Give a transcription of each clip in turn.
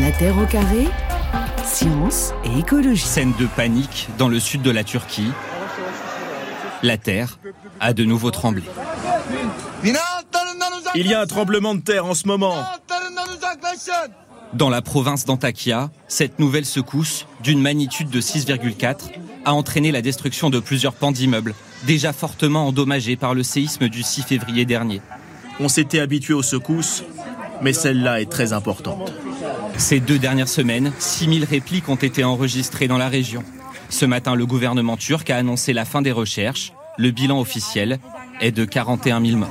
La Terre au carré, science et écologie. Scène de panique dans le sud de la Turquie. La Terre a de nouveau tremblé. Il y a un tremblement de terre en ce moment. Dans la province d'Antakya, cette nouvelle secousse, d'une magnitude de 6,4, a entraîné la destruction de plusieurs pans d'immeubles, déjà fortement endommagés par le séisme du 6 février dernier. On s'était habitué aux secousses, mais celle-là est très importante. Ces deux dernières semaines, 6000 répliques ont été enregistrées dans la région. Ce matin, le gouvernement turc a annoncé la fin des recherches. Le bilan officiel est de 41 000 morts.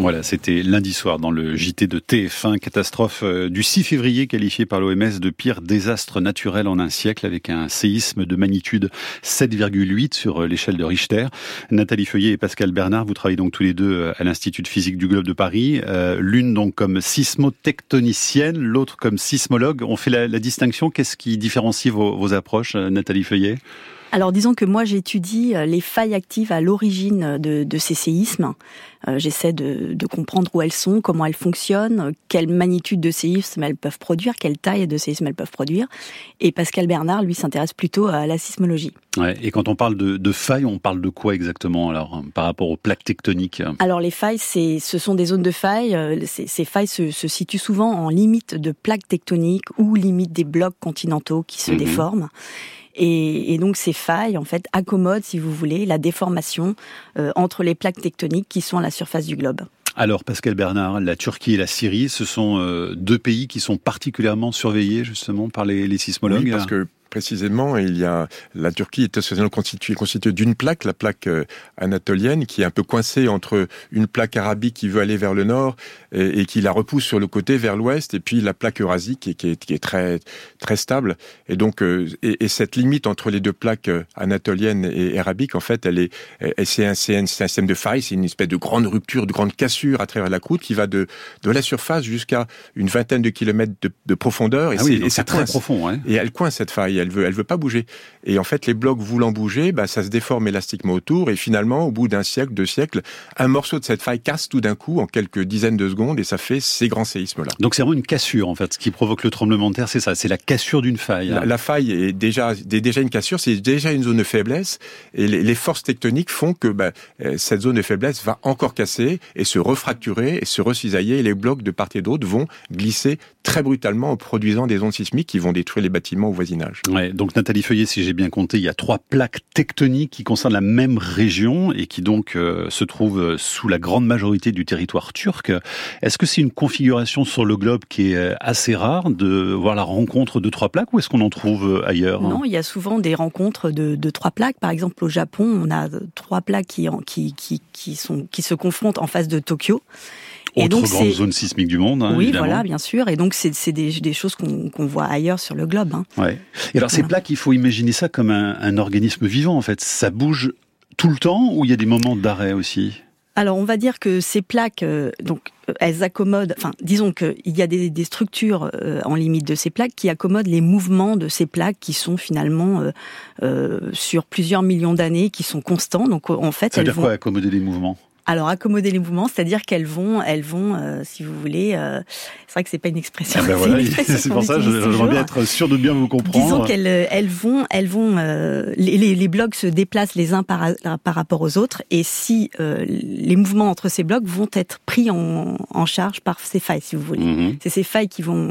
Voilà, c'était lundi soir dans le JT de TF1, catastrophe euh, du 6 février qualifiée par l'OMS de pire désastre naturel en un siècle avec un séisme de magnitude 7,8 sur euh, l'échelle de Richter. Nathalie Feuillet et Pascal Bernard, vous travaillez donc tous les deux euh, à l'Institut de physique du globe de Paris, l'une donc comme sismotectonicienne, l'autre comme sismologue. On fait la, distinction, qu'est-ce qui différencie vos, vos approches, Nathalie Feuillet? Alors disons que moi j'étudie euh, les failles actives à l'origine de, de, ces séismes. Euh, j'essaie de, de, comprendre où elles sont, comment elles fonctionnent, quelle magnitude de séisme elles peuvent produire, quelle taille de séisme elles peuvent produire. Et Pascal Bernard, lui, s'intéresse plutôt à la sismologie. Ouais, et quand on parle de, de, failles, on parle de quoi exactement alors par rapport aux plaques tectoniques Alors les failles, c'est, ce sont des zones de failles. Euh, ces, ces failles se, se, situent souvent en limite de plaques tectoniques ou limite des blocs continentaux qui se mmh déforment. Et, et, donc ces failles, en fait, accommodent, si vous voulez, la déformation euh, entre les plaques tectoniques qui sont à la surface du globe. Alors, Pascal Bernard, la Turquie et la Syrie, ce sont euh, deux pays qui sont particulièrement surveillés justement par les, les sismologues? Oui, parce que précisément, il y a la Turquie est essentiellement constituée, constituée d'une plaque, la plaque euh, anatolienne, qui est un peu coincée entre une plaque arabique qui veut aller vers le nord et, et qui la repousse sur le côté vers l'ouest, et puis la plaque eurasique qui est, qui est, qui est très très stable. Et donc, euh, et, et, cette limite entre les deux plaques euh, anatoliennes et arabiques, en fait, elle est, c'est un, un, système de faille, c'est une espèce de grande rupture, de grande cassure à travers la croûte qui va de de la surface jusqu'à une vingtaine de kilomètres de, de profondeur. Et ah oui, c'est très profond. Hein. Et elle coince cette faille elle veut, elle veut pas bouger. Et en fait, les blocs voulant bouger, bah, ça se déforme élastiquement autour. Et finalement, au bout d'un siècle, deux siècles, un morceau de cette faille casse tout d'un coup en quelques dizaines de secondes et ça fait ces grands séismes-là. Donc c'est vraiment une cassure, en fait. Ce qui provoque le tremblement de terre, c'est ça. C'est la cassure d'une faille. La, faille est déjà, déjà une cassure, c'est déjà une zone de faiblesse. Et les, forces tectoniques font que bah, euh, cette zone de faiblesse va encore casser et se refracturer et se recisailler. Et les blocs de part et d'autre vont glisser très brutalement en produisant des ondes sismiques qui vont détruire les bâtiments au voisinage. Donc Nathalie Feuillet, si j'ai bien compté, il y a trois plaques tectoniques qui concernent la même région et qui donc euh, se trouvent sous la grande majorité du territoire turc. Est-ce que c'est une configuration sur le globe qui est euh, assez rare de voir la rencontre de trois plaques ou est-ce qu'on en trouve euh, ailleurs Non, il y a souvent des rencontres de, trois plaques. Par exemple, au Japon, on a trois plaques qui, qui, qui, qui se confrontent en face de Tokyo. Autre et donc, grande zone sismique du monde. Hein, oui, évidemment. voilà, bien sûr. Et donc, c'est des, des, choses qu'on qu voit ailleurs sur le globe. Hein. Ouais. Et alors, voilà. ces plaques, il faut imaginer ça comme un, un, organisme vivant, en fait. Ça bouge tout le temps ou il y a des moments d'arrêt aussi? Alors, on va dire que ces plaques, euh, donc, elles accommodent. Enfin, disons qu'il y a des, des structures euh, en limite de ces plaques qui accommodent les mouvements de ces plaques qui sont finalement euh, euh sur plusieurs millions d'années, qui sont constants. Donc, en fait, ça veut elles dire vont quoi accommoder les mouvements? Alors accommoder les mouvements, c'est-à-dire qu'elles vont, elles vont, euh, si vous voulez, euh, c'est vrai que c'est pas une expression. Ah ben voilà, c'est pour ça, j'aimerais bien être sûr de bien vous comprendre. Disons qu'elles, elles vont, elles vont, euh, les, les, les, blocs se déplacent les uns par, par rapport aux autres, et si euh, les mouvements entre ces blocs vont être pris en, en charge par ces failles, si vous voulez, Mhm. mm -hmm. c'est ces failles qui vont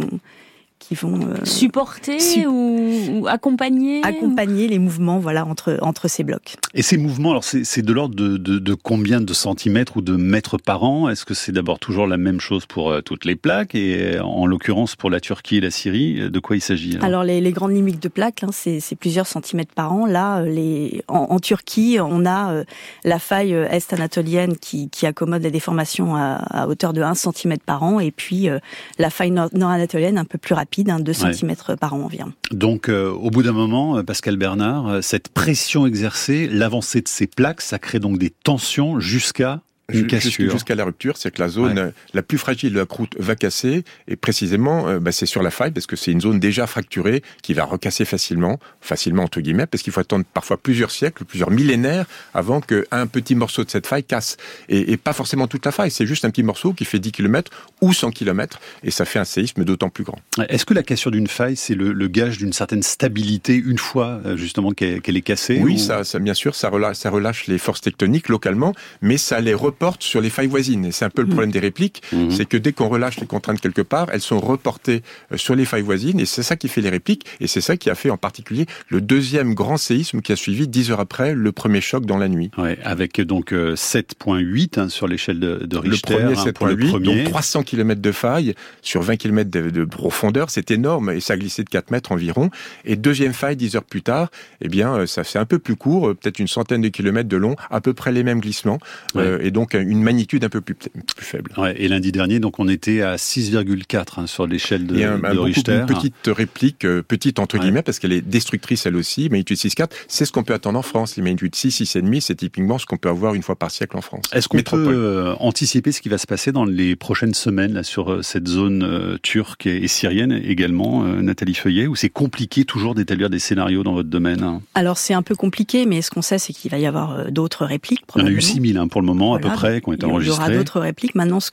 qui vont euh, supporter su ou, ou, accompagner accompagner ou... les mouvements voilà entre entre ces blocs. Et ces mouvements alors c'est de l'ordre de, de, de, combien de centimètres ou de mètres par an? Est-ce que c'est d'abord toujours la même chose pour euh, toutes les plaques? Et en l'occurrence pour la Turquie et la Syrie de quoi il s'agit alors, alors les, les, grandes limites de plaques hein, c'est plusieurs centimètres par an. Là les en, en Turquie on a euh, la faille est anatolienne qui, qui accommode la déformation à, à hauteur de 1 cm par an. Et puis euh, la faille nord, nord anatolienne un peu plus rapide rapide, hein, 2 cm ouais. par an environ. Donc, euh, au bout d'un moment, Pascal Bernard, cette pression exercée, l'avancée de ces plaques, ça crée donc des tensions jusqu'à jusqu'à la rupture, c'est que la zone la plus fragile de la croûte va casser, et précisément, euh, bah, c'est sur la faille, parce que c'est une zone déjà fracturée qui va recasser facilement, facilement entre guillemets, parce qu'il faut attendre parfois plusieurs siècles, plusieurs millénaires avant qu'un petit morceau de cette faille casse. Et, et pas forcément toute la faille, c'est juste un petit morceau qui fait 10 km ou 100 km, et ça fait un séisme d'autant plus grand. Est-ce que la cassure d'une faille, c'est le, le, gage d'une certaine stabilité une fois euh, justement qu'elle est cassée Oui, ça, ça, bien sûr, ça relâche, ça relâche les forces tectoniques localement, mais ça les sur les failles voisines. Et c'est un peu le mmh. problème des répliques, mmh. c'est que dès qu'on relâche les contraintes quelque part, elles sont reportées euh, sur les failles voisines, et c'est ça qui fait les répliques, et c'est ça qui a fait en particulier le deuxième grand séisme qui a suivi dix heures après le premier choc dans la nuit. Ouais, avec donc 7.8 euh, hein, sur l'échelle de, de, Richter. Le premier 7.8, donc 300 km de faille sur 20 km de, de profondeur, c'est énorme, et ça a glissé de 4 mètres environ. Et deuxième faille, 10 heures plus tard, eh bien, euh, ça fait un peu plus court, peut-être une centaine de kilomètres de long, à peu près les mêmes glissements, euh, et donc une magnitude un peu plus, plus faible. Ouais, et lundi dernier, donc on était à 6,4 hein, sur l'échelle de, un, de Richter. Une petite réplique, euh, petite entre guillemets, parce qu'elle est destructrice elle aussi, magnitude 6,4, c'est ce qu'on peut attendre en France. Les magnitudes 6, 6,5, c'est typiquement ce qu'on peut avoir une fois par siècle en France. Est-ce qu'on peut euh, anticiper ce qui va se passer dans les prochaines semaines là, sur euh, cette zone turque et, syrienne également, Nathalie Feuillet, ou c'est compliqué toujours d'établir des scénarios dans votre domaine hein? Alors c'est un peu compliqué, mais ce qu'on sait, c'est qu'il va y avoir d'autres répliques. Il y en a eu 6000 hein, pour le moment à peu près qui ont été enregistrées. Il y aura d'autres répliques. Maintenant, ce,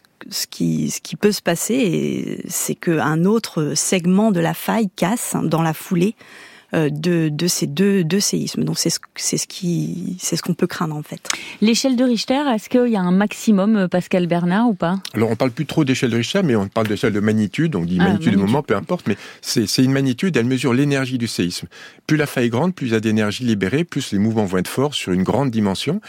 qui, ce qui peut se passer, c'est qu'un autre segment de la faille casse dans la foulée de, de, ces deux, deux séismes. Donc c'est ce, c'est ce qui c'est ce qu'on peut craindre en fait. L'échelle de Richter, est-ce qu'il y a un maximum, euh, Pascal Bernard, ou pas? Alors on parle plus trop d'échelle de Richter, mais on parle d'échelle de magnitude. On dit ah, magnitude, de moment, peu importe, mais c'est, c'est une magnitude. Elle mesure l'énergie du séisme. Plus la faille est grande, plus il y a d'énergie libérée, plus les mouvements vont être forts sur une grande dimension.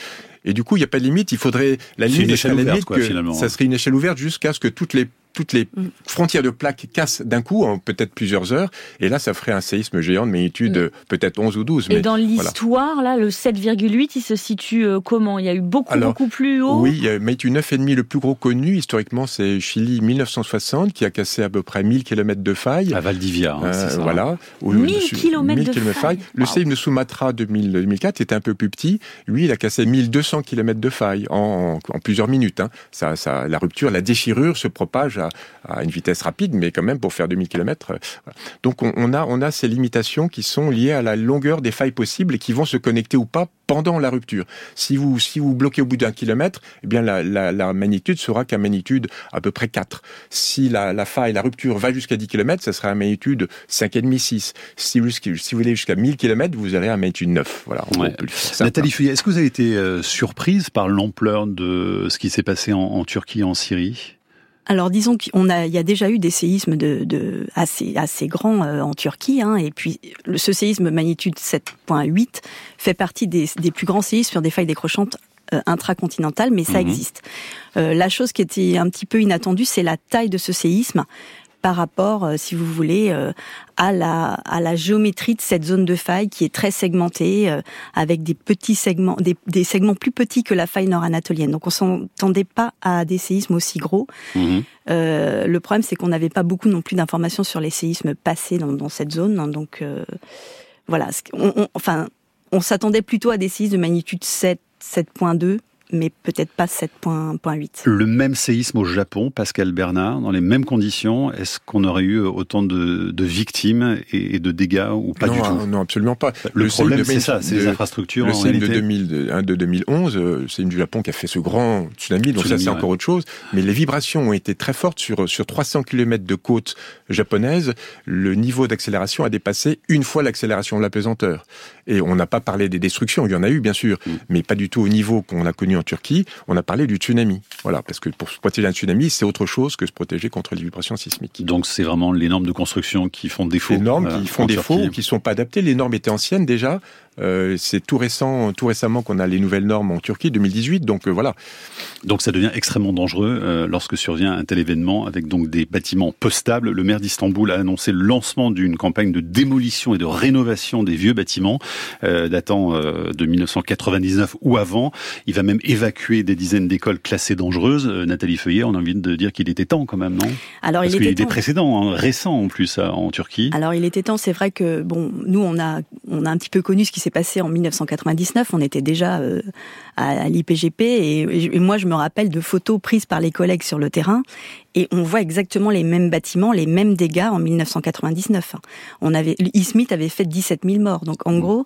Et du coup, il n'y a pas de limite. Il faudrait la limite, ça serait une échelle ouverte jusqu'à ce que toutes les toutes les mm. frontières de plaques cassent d'un coup, en peut-être plusieurs heures, et là, ça ferait un séisme géant de magnitude mm. peut-être 11 ou 12. Et dans l'histoire, là, le 7,8, il se situe euh, comment? Il y a eu beaucoup, beaucoup plus haut? Oui, il y a magnitude 9,5, le plus gros connu, historiquement, c'est Chili 1960, qui a cassé à peu près 1000 km de faille. À Valdivia, hein, euh, ça. Voilà. 1000 km de faille. Le séisme de Sumatra 2004 était un peu plus petit. Lui, il a cassé 1200 km de faille en, en, plusieurs minutes. Hein. Ça, ça, la rupture, la déchirure se propage à à, une vitesse rapide, mais quand même pour faire 2000 km. Euh, Donc on, a, on a ces limitations qui sont liées à la longueur des failles possibles et qui vont se connecter ou pas pendant la rupture. Si vous, si vous bloquez au bout d'un kilomètre, eh bien la, la, la magnitude sera qu'à magnitude à peu près 4. Si la, la faille, la rupture va jusqu'à 10 km, ça sera à magnitude 5,5, 6. Si vous, si vous allez jusqu'à 1000 km, vous allez à magnitude 9. Voilà. Nathalie Fouillet, est-ce que vous avez été euh, surprise par l'ampleur de ce qui s'est passé en, en Turquie et en Syrie? Alors disons qu'il a, il y a déjà eu des séismes de, de assez, assez grands euh, en Turquie, hein, et puis ce séisme magnitude 7.8 fait partie des, des, plus grands séismes sur des failles décrochantes euh, intracontinentales, mais ça mhm. existe. Euh, la chose qui était un petit peu inattendue, c'est la taille de ce séisme par rapport, euh, si vous voulez, euh, à la, à la géométrie de cette zone de faille qui est très segmentée, euh, avec des petits segments, des, des, segments plus petits que la faille nord-anatolienne. Donc on s'entendait pas à des séismes aussi gros. Mhm. Euh, le problème, c'est qu'on n'avait pas beaucoup non plus d'informations sur les séismes passés dans, dans cette zone. Hein. donc voilà, on, on, enfin, on s'attendait plutôt à des séismes de magnitude 7, 7.2 mais peut-être pas 7.8. Le même séisme au Japon, Pascal Bernard, dans les mêmes conditions, est-ce qu'on aurait eu autant de, de victimes et, de dégâts ou pas du tout? Non, absolument pas. Le, problème, c'est ça, c'est les infrastructures. Le séisme de, 2000, de, 2011, euh, c'est une du Japon qui a fait ce grand tsunami, donc ça c'est encore autre chose. Mais les vibrations ont été très fortes sur, sur 300 km de côte japonaise. Le niveau d'accélération a dépassé une fois l'accélération de la pesanteur. Et on n'a pas parlé des destructions, il y en a eu bien sûr, mm. mais pas du tout au niveau qu'on a connu en Turquie. On a parlé du tsunami. Voilà, parce que pour se protéger d'un tsunami, c'est autre chose que se protéger contre les vibrations sismiques. Donc c'est vraiment les normes de construction qui font défaut. Les normes qui euh, font défaut ou qui sont pas adaptées. Les normes étaient anciennes déjà. Euh, c'est tout récent, tout récemment qu'on a les nouvelles normes en Turquie, 2018. Donc euh, voilà. Donc ça devient extrêmement dangereux euh, lorsque survient un tel événement avec donc des bâtiments peu stables. Le maire d'Istanbul a annoncé le lancement d'une campagne de démolition et de rénovation des vieux bâtiments datant de 1999 ou avant. Il va même évacuer des dizaines d'écoles classées dangereuses. Nathalie Feuillet, on a envie de dire qu'il était temps quand même, non? Alors Parce il qu'il y a des précédents hein, récents en plus en Turquie. Alors il était temps. C'est vrai que bon, nous on a on a un petit peu connu ce qui s'est passé en 1999. On était déjà à, l'IPGP et, moi je me rappelle de photos prises par les collègues sur le terrain et on voit exactement les mêmes bâtiments, les mêmes dégâts en 1999. On avait, Smith avait fait 17 000 morts. Donc en gros,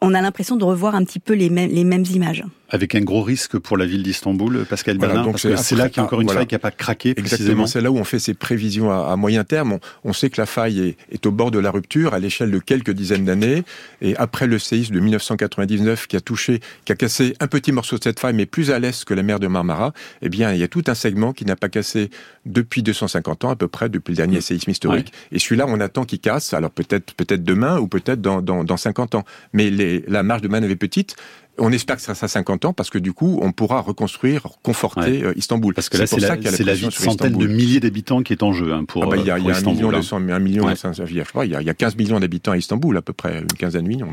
on a l'impression de revoir un petit peu les mêmes images. Avec un gros risque pour la ville d'Istanbul, Pascal Bernard, parce que c'est là qu'il y a encore une faille qui n'a pas craqué. Exactement, c'est là où on fait ses prévisions à, moyen terme. On, sait que la faille est, au bord de la rupture à l'échelle de quelques dizaines d'années. Et après le séisme de 1999 qui a touché, qui a cassé un petit morceau de cette faille, mais plus à l'est que la mer de Marmara, eh bien, il y a tout un segment qui n'a pas cassé depuis 250 ans à peu près, depuis le dernier mmh. séisme historique. Et celui-là, on attend qu'il casse. Alors peut-être, peut-être demain ou peut-être dans, dans, dans 50 ans. Mais les, la marge de manœuvre est petite. On espère que ça sera 50 ans parce que du coup, on pourra reconstruire, conforter euh, Istanbul. Parce que là, c'est la, la, vie de centaines de milliers d'habitants qui est en jeu hein, pour. Ah bah, il y a, un million, de, un million, il y a 15 millions d'habitants à Istanbul à peu près, une quinzaine de millions.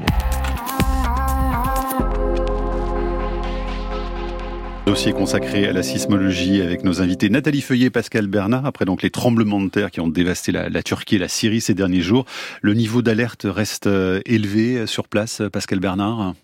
Dossier consacré à la sismologie avec nos invités Nathalie Feuillet et Pascal Bernard. Après donc les tremblements de terre qui ont dévasté la, la Turquie et la Syrie ces derniers jours, le niveau d'alerte reste euh, élevé sur place, Pascal Bernard?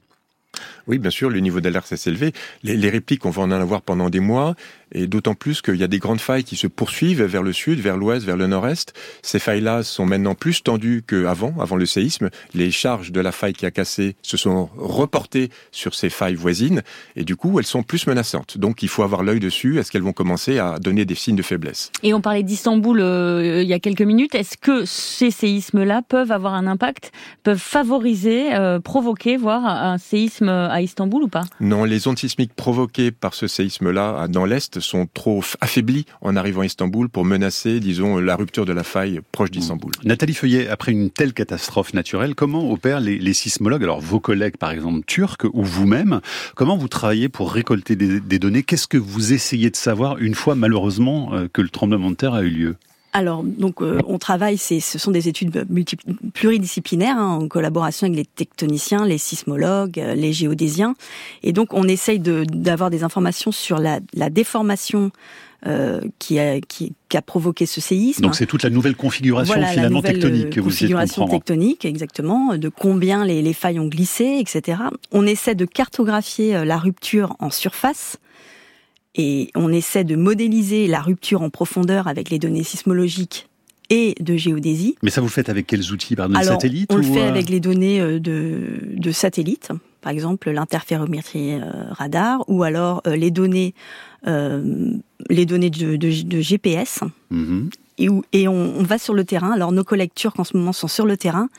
Oui, bien sûr, le niveau d'alerte s'est élevé. Les, répliques, on va en avoir pendant des mois, et d'autant plus qu'il y a des grandes failles qui se poursuivent vers le sud, vers l'ouest, vers le nord-est. Ces failles-là sont maintenant plus tendues qu'avant, avant le séisme. Les charges de la faille qui a cassé se sont reportées sur ces failles voisines, et du coup, elles sont plus menaçantes. Donc, il faut avoir l'œil dessus. Est-ce qu'elles vont commencer à donner des signes de faiblesse? Et on parlait d'Istanbul euh, il y a quelques minutes. Est-ce que ces séismes-là peuvent avoir un impact, peuvent favoriser, euh, provoquer, voire un séisme à Istanbul ou pas? Non, les ondes sismiques provoquées par ce séisme-là dans l'Est sont trop affaiblies en arrivant à Istanbul pour menacer, disons, la rupture de la faille proche d'Istanbul. Nathalie Feuillet, après une telle catastrophe naturelle, comment opèrent les, sismologues, alors vos collègues par exemple turcs ou vous-même, comment vous travaillez pour récolter des données? Qu'est-ce que vous essayez de savoir une fois malheureusement euh, que le tremblement de terre a eu lieu? Alors, donc, euh, on travaille, ce sont des études pluridisciplinaires hein, en collaboration avec les tectoniciens, les sismologues, euh, les géodésiens, et donc on essaye d'avoir des informations sur la, déformation euh, qui, a, qui, a provoqué ce séisme. Donc c'est toute la nouvelle configuration finalement tectonique que vous configuration tectonique, exactement, de combien les, les failles ont glissé, etc. On essaie de cartographier la rupture en surface et on essaie de modéliser la rupture en profondeur avec les données sismologiques et de géodésie. Mais ça vous le faites avec quels outils Par des satellites On le fait euh, avec les données euh, de, de satellites, par exemple l'interférométrie euh, radar, ou alors les données, les données de, de, GPS. Mhm. Et, et on, on, va sur le terrain. Alors nos collègues turcs en ce moment sont sur le terrain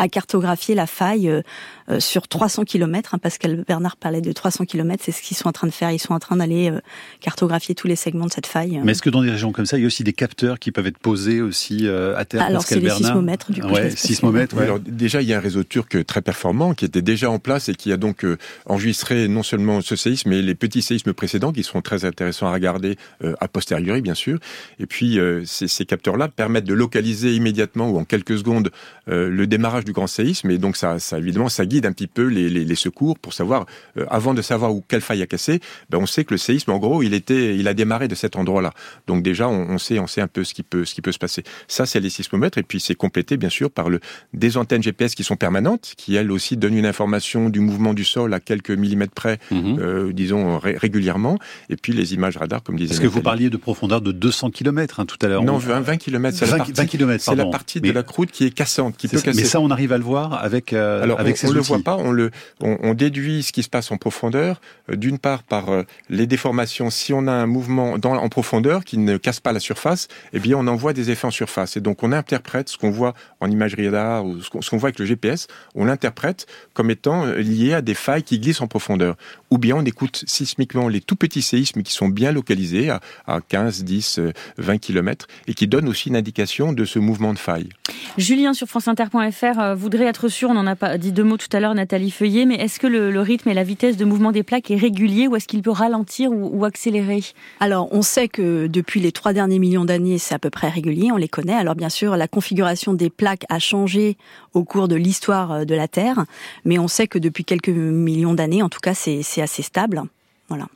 à cartographier la faille euh, euh, sur 300 km. Hein, Pascal Bernard parlait de 300 km, c'est ce qu'ils sont en train de faire. Ils sont en train d'aller euh, cartographier tous les segments de cette faille. Mais est-ce que dans des régions comme ça, il y a aussi des capteurs qui peuvent être posés aussi à terre Alors c'est les sismomètres du coup. Ouais, sismomètres. Ouais. Alors déjà, il y a un réseau turc très performant qui était déjà en place et qui a donc enregistré non seulement ce séisme, mais les petits séismes précédents qui seront très intéressants à regarder a posteriori, bien sûr. Et puis ces, ces capteurs-là permettent de localiser immédiatement ou en quelques secondes le démarrage du grand séisme et donc ça, ça évidemment ça guide un petit peu les, les, les secours pour savoir euh, avant de savoir où quelle faille a cassé, ben on sait que le séisme en gros il était il a démarré de cet endroit-là. Donc déjà on, on, sait on sait un peu ce qui peut ce qui peut se passer. Ça c'est les sismomètres et puis c'est complété bien sûr par le des antennes GPS qui sont permanentes qui elles aussi donnent une information du mouvement du sol à quelques millimètres près, mhm. euh, disons régulièrement et puis les images radar comme disait. Est-ce que vous parliez de profondeur de 200 km hein, tout à l'heure? Non 20, 20 km c'est la partie, 20 km, c'est la partie de la croûte qui est cassante qui peut casser. Mais ça on arrive à le voir avec euh, Alors, avec on, on le voit pas, on le on, on, déduit ce qui se passe en profondeur euh, d'une part par euh, les déformations. Si on a un mouvement dans, en profondeur qui ne casse pas la surface, eh bien on envoie des effets en surface et donc on interprète ce qu'on voit en imagerie radar ou ce qu'on voit avec le GPS, on l'interprète comme étant lié à des failles qui glissent en profondeur. Ou bien on écoute sismiquement les tout petits séismes qui sont bien localisés à, à 15, 10, 20 km et qui donnent aussi une indication de ce mouvement de faille. Julien sur franceinter.fr voudrait être sûr, on n'en a pas dit deux mots tout à l'heure, Nathalie Feuillet, mais est-ce que le, rythme et la vitesse de mouvement des plaques est régulier ou est-ce qu'il peut ralentir ou, accélérer Alors, on sait que depuis les trois derniers millions d'années, c'est à peu près régulier, on les connaît. Alors, bien sûr, la configuration des plaques a changé au cours de l'histoire euh, de la Terre, mais on sait que depuis quelques millions d'années, en tout cas, c'est assez stable. Voilà.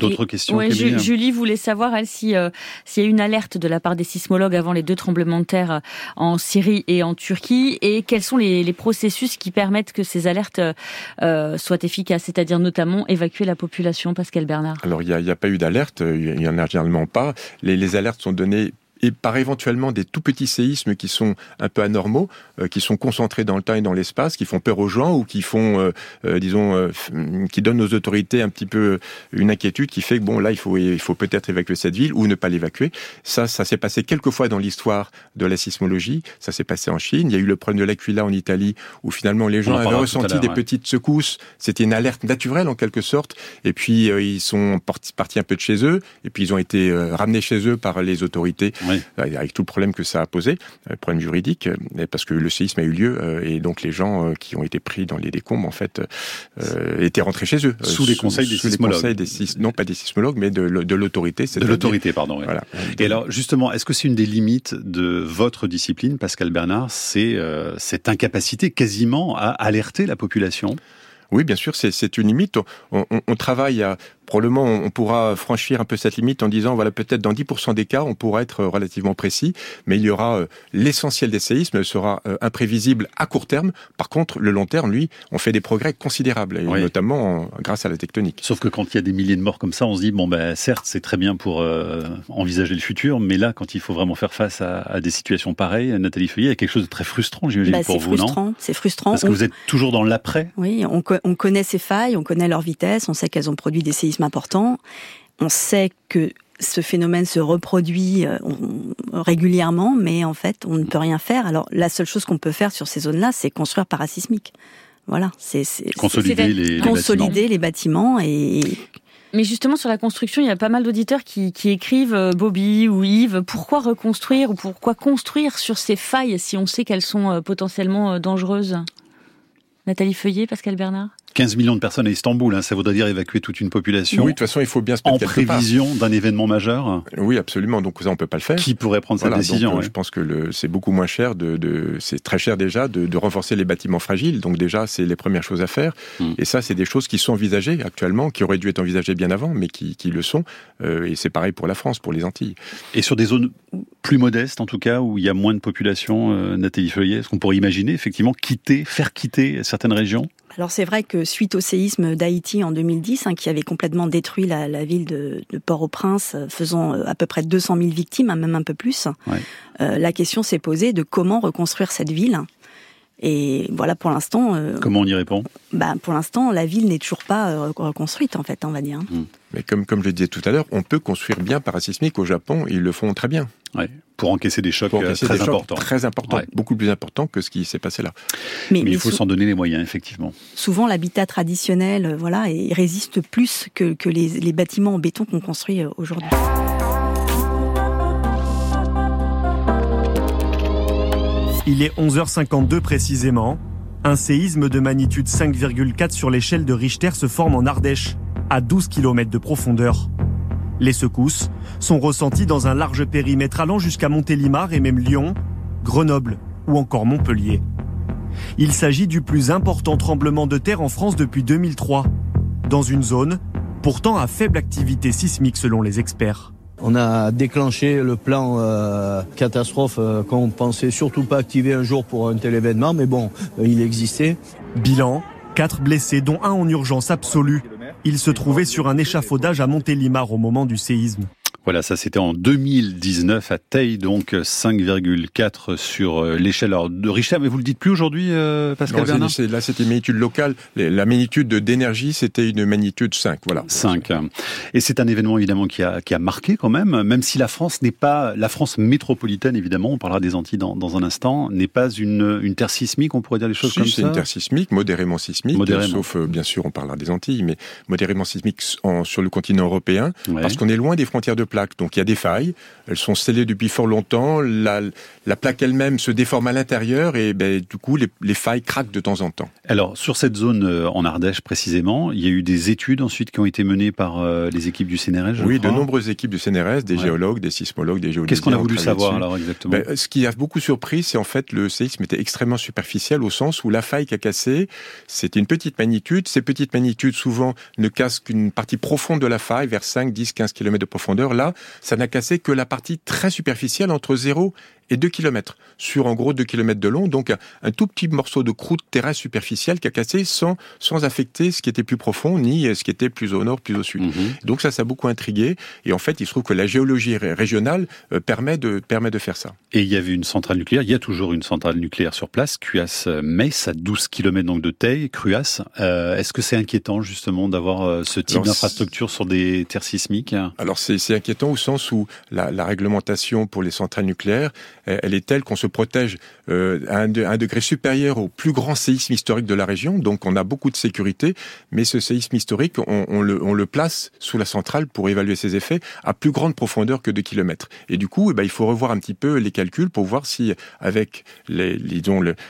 D'autres questions Julie voulait savoir, elle, s'il y a une alerte de la part des sismologues avant les deux tremblements de terre en Syrie et en Turquie, et quels sont les, processus qui permettent que ces alertes soient efficaces, c'est-à-dire notamment évacuer la population, Pascal Bernard? Alors, il n'y a, pas eu d'alerte, il n'y en a généralement pas. Les, les alertes sont données et par éventuellement des tout petits séismes qui sont un peu anormaux, euh, qui sont concentrés dans le temps et dans l'espace, qui font peur aux gens ou qui font, euh, euh, disons, qui donnent aux autorités un petit peu une inquiétude qui fait que bon là il faut il faut peut-être évacuer cette ville ou ne pas l'évacuer. Ça ça s'est passé quelques fois dans l'histoire de la sismologie. Ça s'est passé en Chine. Il y a eu le problème de l'Aquila en Italie où finalement les gens avaient ressenti des petites secousses. C'était une alerte naturelle en quelque sorte. Et puis ils sont partis un peu de chez eux et puis ils ont été ramenés chez eux par les autorités avec tout le problème que ça a posé, le euh, problème juridique, euh, parce que le séisme a eu lieu euh, et donc les gens qui ont été pris dans les décombres en fait étaient rentrés chez eux sous les conseils des sismologues. non pas des sismologues, mais de, l'autorité. De l'autorité, pardon. Voilà. Et alors justement, est-ce que c'est une des limites de votre discipline, Pascal Bernard, c'est cette incapacité quasiment à alerter la population? Oui, bien sûr, c'est une limite. On, on, on, travaille à probablement on pourra franchir un peu cette limite en disant voilà peut-être dans 10% des cas on pourra être relativement précis, mais il y aura euh, l'essentiel des séismes sera euh, imprévisible à court terme. Par contre, le long terme, lui, on fait des progrès considérables, et notamment grâce à la tectonique. Sauf que quand il y a des milliers de morts comme ça, on se dit bon ben certes c'est très bien pour euh, envisager le futur, mais là quand il faut vraiment faire face à, des situations pareilles, Nathalie Feuillet, il y a quelque chose de très frustrant, j'imagine bah, pour vous, non C'est frustrant. Parce que vous êtes toujours dans l'après. Oui, on, on connaît ces failles, on connaît leur vitesse, on sait qu'elles ont produit des séismes important. On sait que ce phénomène se reproduit euh, régulièrement, mais en fait, on ne peut rien faire. Alors, la seule chose qu'on peut faire sur ces zones-là, c'est construire parasismique. Voilà, c'est consolider, les, consolider les, bâtiments. et mais justement, sur la construction, il y a pas mal d'auditeurs qui, écrivent, euh, Bobby ou Yves, pourquoi reconstruire ou pourquoi construire sur ces failles si on sait qu'elles sont euh, potentiellement dangereuses? Nathalie Feuillet, Pascal Bernard? 15 millions de personnes à Istanbul, hein, ça voudrait dire évacuer toute une population. Oui, de toute façon, il faut bien se En prévision d'un événement majeur. Oui, absolument. Donc ça, on peut pas le faire. Qui pourrait prendre cette décision euh, Je pense que c'est beaucoup moins cher de, de c'est très cher déjà de, de, renforcer les bâtiments fragiles. Donc déjà, c'est les premières choses à faire. Hmm. Et ça, c'est des choses qui sont envisagées actuellement, qui auraient dû être envisagées bien avant, mais qui, qui le sont. Euh, et c'est pareil pour la France, pour les Antilles. Et sur des zones plus modestes, en tout cas, où il y a moins de population, euh, Nathalie Feuillet, est-ce qu'on pourrait imaginer effectivement quitter, faire quitter certaines régions? Alors c'est vrai que suite au séisme d'Haïti en 2010, hein, qui avait complètement détruit la, ville de, Port-au-Prince, euh, faisant euh, à peu près 200 000 victimes, hein, même un peu plus, euh, la question s'est posée de comment reconstruire cette ville. Et voilà, pour l'instant. comment on y répond? bah, Pour l'instant, la ville n'est toujours pas reconstruite, en fait, on va dire. Hmm. Mais comme, comme je le disais tout à l'heure, on peut construire bien parasismique au Japon, ils le font très bien. Ouais, pour encaisser des chocs euh, très, importants. très importants. beaucoup plus importants que ce qui s'est passé là. Mais, il faut s'en donner les moyens, effectivement. Souvent, l'habitat traditionnel, euh, voilà, il résiste plus que, que les, les bâtiments en béton qu'on construit euh, aujourd'hui. Il est 11h52 précisément. Un séisme de magnitude 5,4 sur l'échelle de Richter se forme en Ardèche, à 12 km de profondeur. Les secousses sont ressenties dans un large périmètre allant jusqu'à Montélimar et même Lyon, Grenoble ou encore Montpellier. Il s'agit du plus important tremblement de terre en France depuis 2003, dans une zone pourtant à faible activité sismique selon les experts. On a déclenché le plan euh, catastrophe euh, qu'on pensait surtout pas activer un jour pour un tel événement, mais bon, euh, il existait. Bilan, quatre blessés, dont un en urgence absolue. Il se trouvait sur un échafaudage à Montélimar au moment du séisme. Voilà, ça c'était en 2019 à Teil, donc 5,4 sur euh, l'échelle de Richter. Mais vous le dites plus aujourd'hui, euh, Pascal Bernard Là, c'était une magnitude locale. La magnitude d'énergie, c'était une magnitude 5. Voilà. 5. Et c'est un événement évidemment qui a, qui a marqué quand même, même si la France n'est pas la France métropolitaine évidemment. On parlera des Antilles dans, dans un instant. N'est pas une, une terre sismique. On pourrait dire les choses comme ça. C'est une terre sismique, modérément sismique. Sauf euh, bien sûr, on parlera des Antilles, mais modérément sismique sur le continent européen, parce qu'on est loin des frontières de plaque. Donc il y a des failles. Elles sont scellées depuis fort longtemps. La, la plaque elle-même se déforme à l'intérieur et ben, du coup les, les, failles craquent de temps en temps. Alors sur cette zone euh, en Ardèche précisément, il y a eu des études ensuite qui ont été menées par euh, les équipes du CNRS. oui, de nombreuses équipes du CNRS, des géologues, des sismologues, des géologues. Qu'est-ce qu'on a voulu savoir alors exactement ben, Ce qui a beaucoup surpris, c'est en fait le séisme était extrêmement superficiel au sens où la faille qui a cassé, c'était une petite magnitude. Ces petites magnitudes souvent ne cassent qu'une partie profonde de la faille, vers 5, 10, 15 km de profondeur. Là, ça n'a cassé que la partie très superficielle entre 0 et 2 km, sur en gros 2 km de long, donc un, tout petit morceau de croûte terrestre superficielle qui a cassé sans, sans affecter ce qui était plus profond, ni ce qui était plus au nord, plus au sud. Mhm. Donc ça, ça a beaucoup intrigué, et en fait, il se trouve que la géologie régionale euh, permet, de, permet de faire ça. Et il y avait une centrale nucléaire, il y a toujours une centrale nucléaire sur place, Cuas-Metz, à 12 km donc de Teille, Cruas. Euh, Est-ce que c'est inquiétant justement d'avoir euh, ce type d'infrastructure sur des terres sismiques? Alors c'est inquiétant au sens où la, la réglementation pour les centrales nucléaires elle est telle qu'on se protège euh, à un, degré supérieur au plus grand séisme historique de la région. Donc on a beaucoup de sécurité, mais ce séisme historique, on, le, place sous la centrale pour évaluer ses effets à plus grande profondeur que 2 km. Et du coup, eh ben, il faut revoir un petit peu les calculs pour voir si, avec les,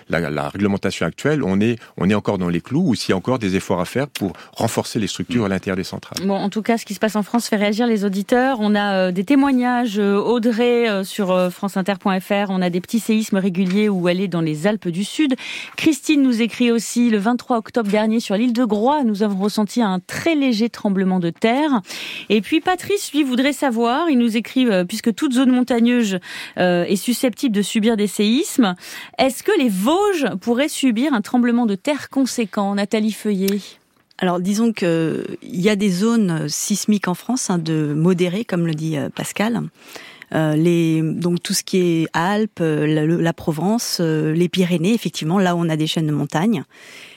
la, réglementation actuelle, on est, on est encore dans les clous ou s'il y a encore des efforts à faire pour renforcer les structures à l'intérieur des centrales. En tout cas, ce qui se passe en France fait réagir les auditeurs. On a euh, des témoignages, euh, Audrey sur franceinter.fr on a des petits séismes réguliers où elle est dans les Alpes du Sud. Christine nous écrit aussi le 23 octobre dernier sur l'île de Groix, nous avons ressenti un très léger tremblement de terre. Et puis Patrice, lui, voudrait savoir, il nous écrit, euh, puisque toute zone montagneuse euh, est susceptible de subir des séismes, est-ce que les Vosges pourraient subir un tremblement de terre conséquent? Nathalie Feuillet alors disons qu'il y a des zones sismiques en France hein, de modérées, comme le dit euh, Pascal. Euh, les, donc tout ce qui est Alpes, euh, la, Provence, euh, les Pyrénées, effectivement, là où on a des chaînes de montagnes,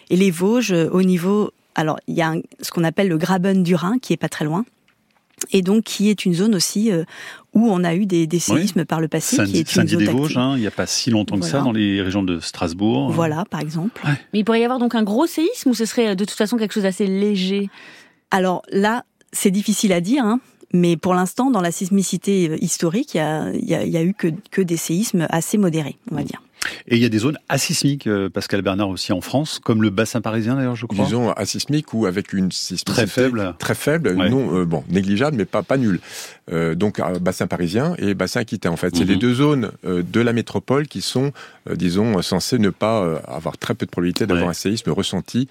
et les Vosges au niveau. Alors il y a ce qu'on appelle le Graben du Rhin qui est pas très loin et donc qui est une zone aussi où on a eu des, des séismes par le passé. qui est une des Vosges, hein, il n'y a pas si longtemps que ça, dans les régions de Strasbourg. Voilà, par exemple. Mais il pourrait y avoir donc un gros séisme ou ce serait de toute façon quelque chose d'assez léger? Alors là, c'est difficile à dire. Hein. Mais pour l'instant, dans la sismicité euh, historique, il y a, y a, eu que, que des séismes assez modérés, on va dire. Et il y a des zones asismiques, euh, Pascal Bernard aussi en France, comme le bassin parisien d'ailleurs, je crois. Disons asismiques ou avec une sismicité très faible, très faible, non, euh, bon, négligeable, mais pas pas nulle. Euh, donc bassin parisien et bassin aquitain. En fait, c'est les mhm. deux zones de la métropole qui sont, disons, censées ne pas avoir très peu de probabilité d'avoir un séisme ressenti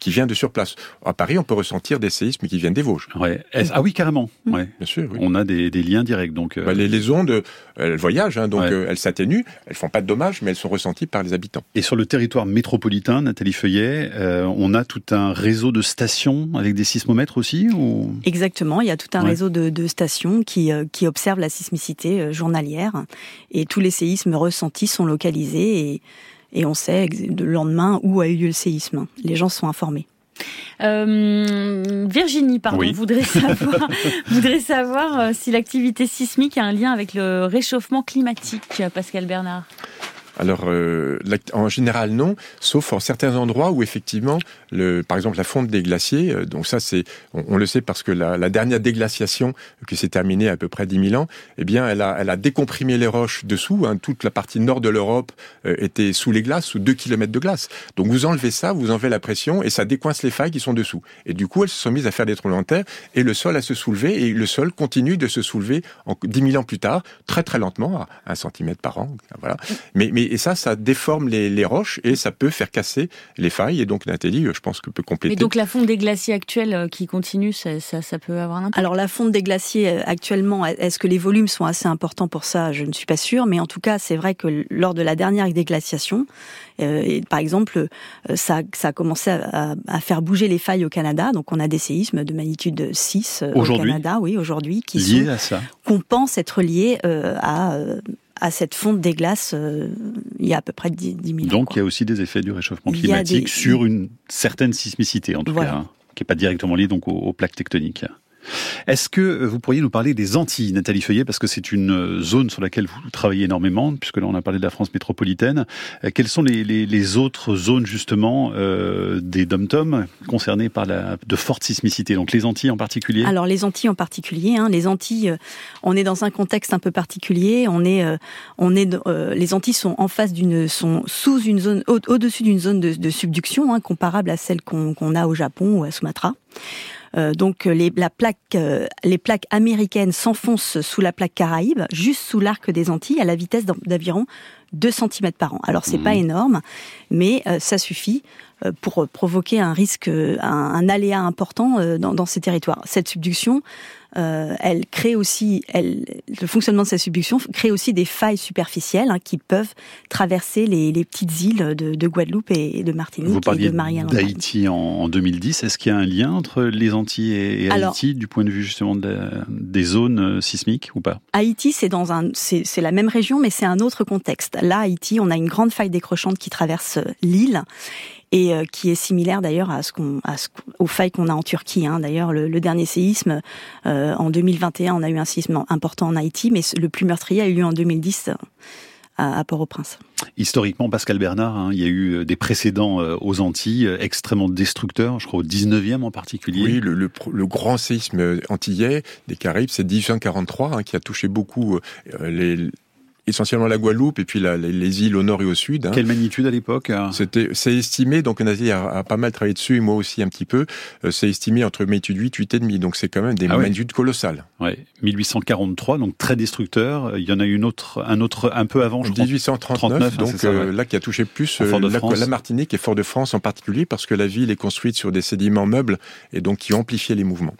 qui vient de sur place. À Paris, on peut ressentir des séismes qui viennent des Vosges. Ouais. Ah oui, carrément. Ouais. Bien sûr. Oui. On a des, des, liens directs. Donc bah, les, les, ondes, elles voyagent, hein, donc elles s'atténuent, elles font pas de dommages, mais elles sont ressenties par les habitants. Et sur le territoire métropolitain, Nathalie Feuillet, euh, on a tout un réseau de stations avec des sismomètres aussi ou... Exactement, il y a tout un réseau de, stations qui, euh, qui observent la sismicité euh, journalière et tous les séismes ressentis sont localisés et, et on sait le lendemain où a eu lieu le séisme. Les gens sont informés. Virginie, pardon, voudrait savoir, voudrait savoir si l'activité sismique a un lien avec le réchauffement climatique, Pascal Bernard. Alors, euh, en général, non, sauf en certains endroits où effectivement, le, par exemple, la fonte des glaciers, euh, donc ça, c'est, on, le sait parce que la, la dernière déglaciation qui s'est terminée à peu près 10 000 ans, eh bien, elle a, elle a décomprimé les roches dessous. Hein, toute la partie nord de l'Europe euh, était sous les glaces, sous 2 km de glace. Donc, vous enlevez ça, vous enlevez la pression et ça décoince les failles qui sont dessous. Et du coup, elles se sont mises à faire des tremblements de terre et le sol a se soulever et le sol continue de se soulever en 10 000 ans plus tard, très très lentement, à 1 cm par an. Voilà. Mais et ça, ça déforme les, roches et ça peut faire casser les failles. Et donc Nathalie, je pense que peut compléter. Mais donc la fonte des glaciers actuels euh, qui continue, ça, ça, peut avoir un impact? Alors la fonte des glaciers euh, actuellement, est-ce que les volumes sont assez importants pour ça? Je ne suis pas sûre, mais en tout cas, c'est vrai que lors de la dernière déglaciation, euh, par exemple, ça, ça a commencé à, faire bouger les failles au Canada. Donc on a des séismes de magnitude 6 au Canada, oui, aujourd'hui, qui sont, à ça? qu'on pense être liés à à cette fonte des glaces euh, il y a à peu près 10, 000 ans. Donc il y a aussi des effets du réchauffement climatique sur une certaine sismicité, en tout cas, hein, qui n'est pas directement liée donc aux, plaques tectoniques. Est-ce que vous pourriez nous parler des Antilles, Nathalie Feuillet, parce que c'est une zone sur laquelle vous travaillez énormément, puisque là on a parlé de la France métropolitaine. Quelles sont les, les, les autres zones justement euh, des dom-tom concernées par la de forte sismicité Donc les Antilles en particulier. Alors les Antilles en particulier, hein, les Antilles, euh, on est dans un contexte un peu particulier. On est, euh, on est, euh, les Antilles sont en face d'une, sont sous une zone, au-dessus d'une zone de, subduction hein, comparable à celle qu'on a au Japon ou à Sumatra. Euh, donc les, la plaque, euh, les plaques américaines s'enfoncent sous la plaque caraïbe, juste sous l'arc des Antilles, à la vitesse d'environ 2 cm par an. Alors c'est pas énorme, mais euh, ça suffit pour provoquer un risque, un, un aléa important dans, dans, ces territoires. Cette subduction, euh, elle crée aussi, elle, le fonctionnement de sa subduction crée aussi des failles superficielles hein, qui peuvent traverser les, les petites îles de, de, Guadeloupe et de Martinique Vous et de Marianne. D'Haïti en, en, 2010, est-ce qu'il y a un lien entre les Antilles et, et Alors, Haïti du point de vue justement de la, des zones sismiques ou pas? Haïti, c'est dans un, c'est la même région, mais c'est un autre contexte. Là, Haïti, on a une grande faille décrochante qui traverse l'île et euh, qui est similaire d'ailleurs à ce qu'on, aux failles qu'on a en Turquie. Hein. D'ailleurs, le, le, dernier séisme euh, en 2021, on a eu un séisme important en Haïti, mais le plus meurtrier a eu lieu en 2010 à, à Port-au-Prince. Historiquement, Pascal Bernard, hein, il y a eu des précédents euh, aux Antilles extrêmement destructeurs, je crois au 19e en particulier. Oui, le, le, le grand séisme antillais des Caraïbes, c'est 1843, hein, qui a touché beaucoup euh, les, essentiellement la Guadeloupe et puis la, les, les, îles au nord et au sud. Hein. Quelle magnitude à l'époque hein C'était, c'est estimé, donc Nazi a, a, pas mal travaillé dessus et moi aussi un petit peu. Euh, c'est estimé entre magnitude 8, 8 et demi, donc c'est quand même des ah magnitudes colossales. Ouais, 1843, donc très destructeur. Il y en a une autre, un autre un peu avant, je 1839, 39, donc ça, euh, là qui a touché plus euh, la, la, Martinique et Fort-de-France en particulier parce que la ville est construite sur des sédiments meubles et donc qui amplifiaient les mouvements.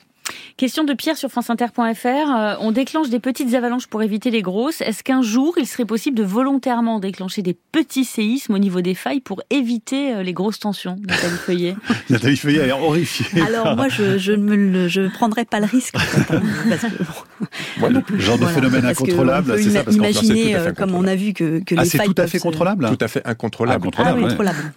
Question de Pierre sur franceinter.fr. Euh, on déclenche des petites avalanches pour éviter les grosses. Est-ce qu'un jour, il serait possible de volontairement déclencher des petits séismes au niveau des failles pour éviter euh, les grosses tensions Nathalie Feuillet? Nathalie Feuillet est horrifiée. Alors moi, je, je ne me je prendrais pas le risque. Hein, parce que, bon, le genre de voilà, phénomène incontrôlable, c'est ça parce Imaginez, euh, comme on a vu que, que ah, les failles tout à fait contrôlable. Tout à fait incontrôlable. Ah, incontrôlable. Ah, incontrôlable.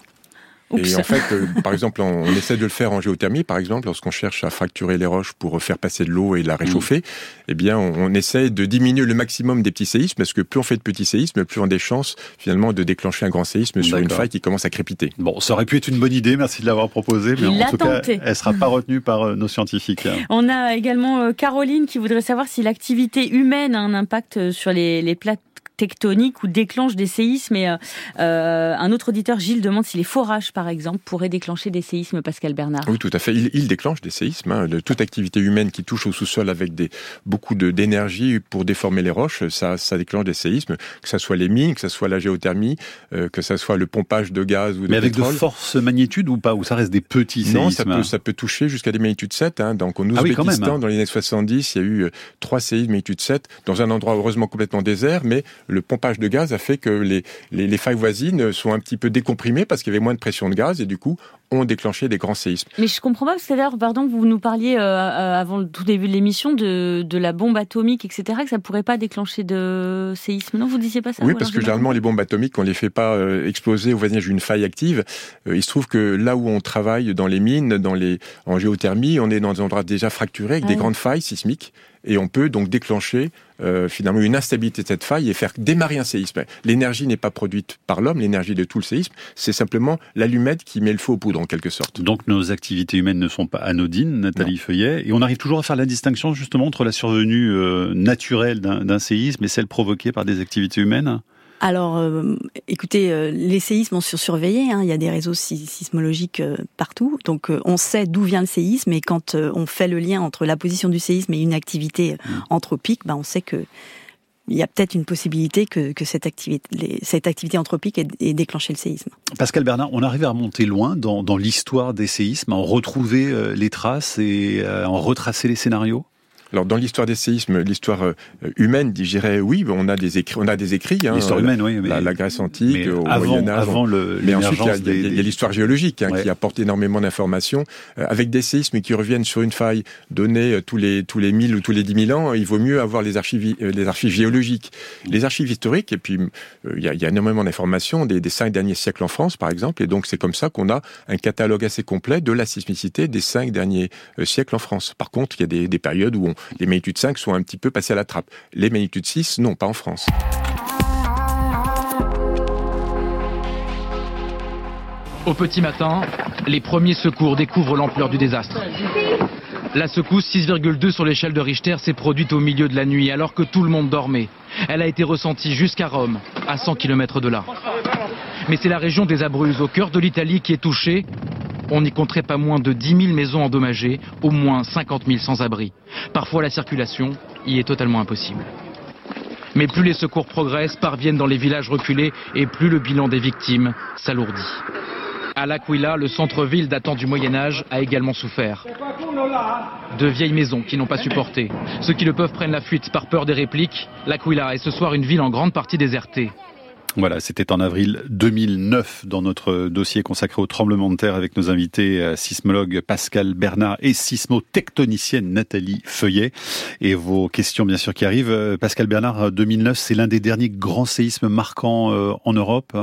Et en fait, euh, par exemple, on, on, essaie de le faire en géothermie, par exemple, lorsqu'on cherche à fracturer les roches pour faire passer de l'eau et la réchauffer, mmh. eh bien, on, on, essaie de diminuer le maximum des petits séismes, parce que plus on fait de petits séismes, plus on a des chances, finalement, de déclencher un grand séisme sur une faille qui commence à crépiter. Bon, ça aurait pu être une bonne idée, merci de l'avoir proposé, mais Il en tout tenté. cas, elle sera pas retenue par euh, nos scientifiques. On a également euh, Caroline qui voudrait savoir si l'activité humaine a un impact sur les, les plates tectonique ou déclenche des séismes. Et euh, euh, un autre auditeur, Gilles, demande si les forages, par exemple, pourraient déclencher des séismes, Pascal Bernard. Oui, tout à fait. Il, il déclenche des séismes. Hein. De toute activité humaine qui touche au sous-sol avec des, beaucoup d'énergie pour déformer les roches, ça, ça déclenche des séismes. Que ce soit les mines, que ce soit la géothermie, euh, que ce soit le pompage de gaz ou de Mais avec pétrole. de fortes magnitudes ou pas? Ou ça reste des petits séismes Non, ça peut, ça peut toucher jusqu'à des magnitudes 7. Hein. Donc, en Ouzbékistan, ah oui, hein. dans les années 70, il y a eu trois séismes magnitude 7 dans un endroit heureusement complètement désert, mais le pompage de gaz a fait que les, les, les, failles voisines sont un petit peu décomprimées parce qu'il y avait moins de pression de gaz et du coup ont déclenché des grands séismes. Mais je comprends pas parce que d'ailleurs, pardon, vous nous parliez euh, avant le tout début de l'émission de, de la bombe atomique, etc., que ça pourrait pas déclencher de séisme. Non, vous disiez pas ça Oui, parce que généralement les bombes atomiques, on les fait pas euh, exploser au voisinage d'une faille active. Euh, il se trouve que là où on travaille dans les mines, dans les en géothermie, on est dans des endroits déjà fracturés avec ah des oui. grandes failles sismiques et on peut donc déclencher euh, finalement une instabilité de cette faille et faire démarrer un séisme. L'énergie n'est pas produite par l'homme, l'énergie de tout le séisme, c'est simplement l'allumette qui met le feu aux poudres en quelque sorte. Donc nos activités humaines ne sont pas anodines, Nathalie non. Feuillet, et on arrive toujours à faire la distinction justement entre la survenue euh, naturelle d'un séisme et celle provoquée par des activités humaines? Alors, euh, écoutez, euh, les séismes ont sursurveillé. Hein, il y a des réseaux sismologiques euh, partout, donc on sait d'où vient le séisme. Et quand on fait le lien entre la position du séisme et une activité mmh. anthropique, ben, on sait que il y a peut-être une possibilité que, que cette, activité, les, cette activité anthropique ait, ait, déclenché le séisme. Pascal Bernard, on arrive à remonter loin dans, dans l'histoire des séismes, à en retrouver les traces et à en retracer les scénarios? Alors dans l'histoire des séismes, l'histoire euh, humaine, dirais oui, on a des écrits, on a des écrits. Hein, l'histoire humaine, oui, mais la, Grèce antique, au avant, Moyen Âge. Avant le, mais ensuite il y a, l'histoire géologique hein, qui apporte énormément d'informations. Euh, avec des séismes qui reviennent sur une faille donnée euh, tous les tous les 1000 ou tous les 10 000 ans, il vaut mieux avoir les archives les archives géologiques, les archives historiques. Et puis il y a, il y a énormément d'informations des, des cinq derniers siècles en France, par exemple. Et donc c'est comme ça qu'on a un catalogue assez complet de la sismicité des cinq derniers siècles en France. Par contre, il y a des, des périodes où on, les magnitudes 5 sont un petit peu passés à la trappe. Les magnitudes 6, non, pas en France. Au petit matin, les premiers secours découvrent l'ampleur du désastre. La secousse 6,2 sur l'échelle de Richter s'est produite au milieu de la nuit alors que tout le monde dormait. Elle a été ressentie jusqu'à Rome, à 100 km de là. Mais c'est la région des Abruzzes, au cœur de l'Italie, qui est touchée on n'y compterait pas moins de 10 000 maisons endommagées, au moins 50 000 sans-abri. Parfois la circulation y est totalement impossible. Mais plus les secours progressent, parviennent dans les villages reculés, et plus le bilan des victimes s'alourdit. À l'Aquila, le centre-ville datant du Moyen Âge a également souffert. De vieilles maisons qui n'ont pas supporté. Ceux qui le peuvent prennent la fuite par peur des répliques. L'Aquila est ce soir une ville en grande partie désertée. Voilà, c'était en avril 2009 dans notre dossier consacré au tremblement de terre avec nos invités euh, sismologues Pascal Bernard et sismotectonicienne Nathalie Feuillet. Et vos questions bien sûr qui arrivent. Euh, Pascal Bernard, 2009, c'est l'un des derniers grands séismes marquants euh, en Europe?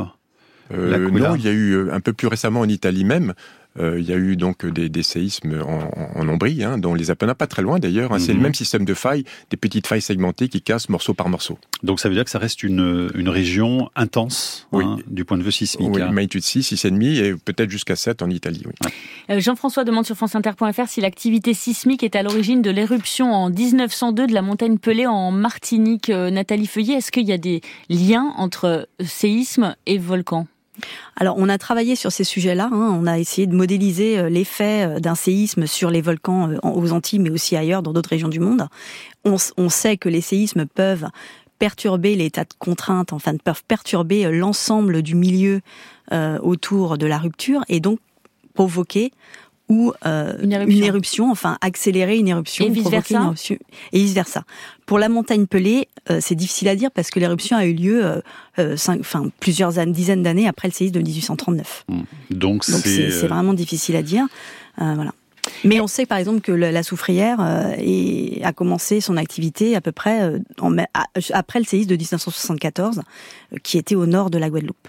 Euh, non, il y a eu un peu plus récemment en Italie même euh, il y a eu donc des, des séismes en, en Ombrie, hein, dont les Apennins pas très loin d'ailleurs. Hein, C'est le mhm. même système de failles, des petites failles segmentées qui cassent morceau par morceau. Donc ça veut dire que ça reste une, une région intense oui. hein, du point de vue sismique. Oui, hein. magnitude 6, 6,5 et peut-être jusqu'à 7 en Italie. Oui. Euh, Jean-François demande sur franceinter.fr si l'activité sismique est à l'origine de l'éruption en 1902 de la montagne Pelée en Martinique. Euh, Nathalie Feuillet, est-ce qu'il y a des liens entre séisme et volcan? Alors, on a travaillé sur ces sujets-là. Hein. On a essayé de modéliser euh, l'effet euh, d'un séisme sur les volcans euh, aux Antilles, mais aussi ailleurs, dans d'autres régions du monde. On, sait que les séismes peuvent perturber l'état de contrainte, enfin, peuvent perturber l'ensemble du milieu autour de la rupture et donc provoquer ou euh, une, éruption. une, éruption. enfin accélérer une éruption, et vice versa. Éruption, et vice versa. Pour la montagne Pelée, euh, c'est difficile à dire parce que l'éruption a eu lieu euh, euh cinq, enfin plusieurs années, dizaines d'années après le séisme de 1839. Mmh. Donc c'est vraiment difficile à dire. Euh, voilà. Mais on sait par exemple que la soufrière euh, a commencé son activité à peu près euh, en, après le séisme de 1974, euh, qui était au nord de la Guadeloupe.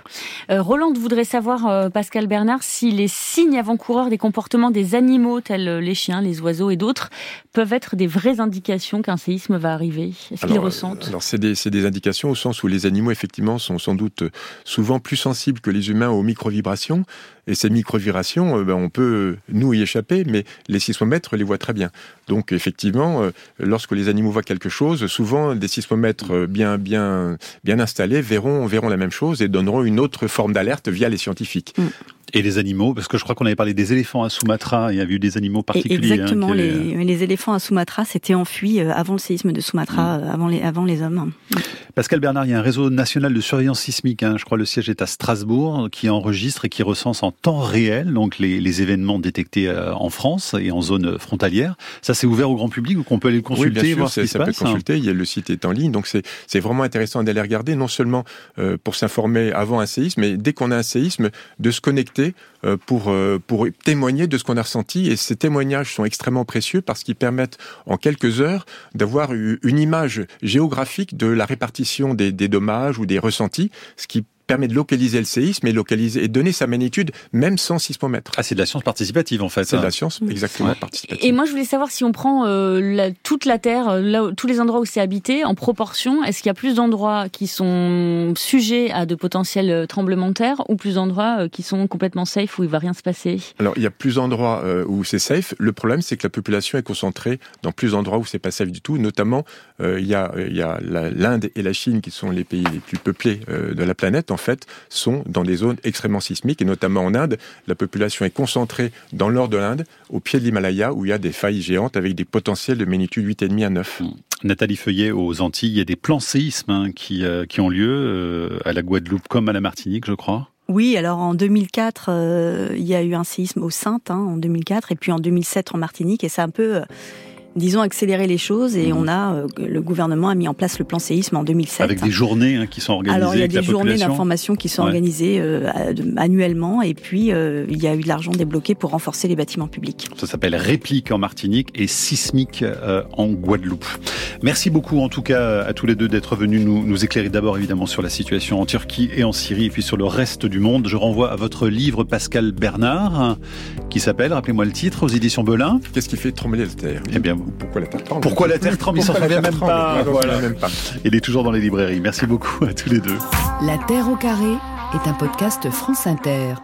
Euh, Roland voudrait savoir, Pascal Bernard, si les signes avant-coureurs des comportements des animaux, tels les chiens, les oiseaux et d'autres, peuvent être des vraies indications qu'un séisme va arriver Est-ce qu'ils ressentent? Alors c'est des, des, indications au sens où les animaux effectivement sont sans doute souvent plus sensibles que les humains aux micro-vibrations. Et ces micro-vibrations, ben, on peut nous y échapper, mais les sismomètres les voient très bien. Donc effectivement, euh, lorsque les animaux voient quelque chose, souvent des sismomètres euh, bien bien bien installés verront verront la même chose et donneront une autre forme d'alerte via les scientifiques. Mm. Et les animaux, parce que je crois qu'on avait parlé des éléphants à Sumatra, il y a eu des animaux particuliers. Et exactement, hein, les, les, éléphants à Sumatra s'étaient enfuis euh, avant le séisme de Sumatra, mm. avant, les, avant les hommes. Pascal Bernard, il y a un réseau national de surveillance sismique, hein, je crois le siège est à Strasbourg, qui enregistre et qui recense en temps réel donc les, les événements détectés en France et en zone frontalière. Ça, c'est ouvert au grand public ou qu'on peut aller le consulter, oui, bien sûr, voir ce qui ça se peut passe consulter. Il y a, le site est en ligne, donc c'est vraiment intéressant d'aller regarder, non seulement euh, pour s'informer avant un séisme, mais dès qu'on a un séisme, de se connecter euh, pour, euh, pour témoigner de ce qu'on a ressenti. Et ces témoignages sont extrêmement précieux parce qu'ils permettent en quelques heures d'avoir une image géographique de la répartition des, des dommages ou des ressentis, ce qui permet de localiser le séisme et localiser et donner sa magnitude même sans sismomètre. Ah, c'est de la science participative en fait. C'est de la science exactement ouais. participative. Et moi je voulais savoir si on prend euh, la, toute la Terre, euh, là, tous les endroits où c'est habité, en proportion, est-ce qu'il y a plus d'endroits qui sont sujets à de potentiels euh, tremblements de terre ou plus d'endroits euh, qui sont complètement safe où il va rien se passer? Alors il y a plus d'endroits euh, où c'est safe. Le problème c'est que la population est concentrée dans plus d'endroits où c'est pas safe du tout. Notamment euh, il y a, il y a l'Inde et la Chine qui sont les pays les plus peuplés de la planète en fait, sont dans des zones extrêmement sismiques, et notamment en Inde, la population est concentrée dans le nord de l'Inde, au pied de l'Himalaya, où il y a des failles géantes avec des potentiels de magnitude 8,5 à 9. Mmh. Nathalie Feuillet, aux Antilles, il y a des plans séismes hein, qui, euh, qui ont lieu euh, à la Guadeloupe comme à la Martinique, je crois. Oui, alors en 2004, euh, il y a eu un séisme au Sainte, hein, en 2004, et puis en 2007 en Martinique, et c'est un peu disons, accélérer les choses et mmh. on a, euh, le gouvernement a mis en place le plan séisme en 2007. Avec des journées hein, qui sont organisées. Alors il y a des journées d'information qui sont organisées euh, annuellement et puis euh, il y a eu de l'argent débloqué pour renforcer les bâtiments publics. Ça s'appelle Réplique en Martinique et Sismique en Guadeloupe. Merci beaucoup en tout cas à tous les deux d'être venus nous, nous éclairer d'abord évidemment sur la situation en Turquie et en Syrie et puis sur le reste du monde. Je renvoie à votre livre Pascal Bernard qui s'appelle, rappelez-moi le titre, aux éditions Belin. Qu'est-ce qui fait trembler la Terre? Eh bien, pourquoi la Terre tremble Pourquoi la Terre tremble Il s'en souvient même pas. Voilà. même pas. Il est toujours dans les librairies. Merci beaucoup à tous les deux. La Terre au carré est un podcast France Inter.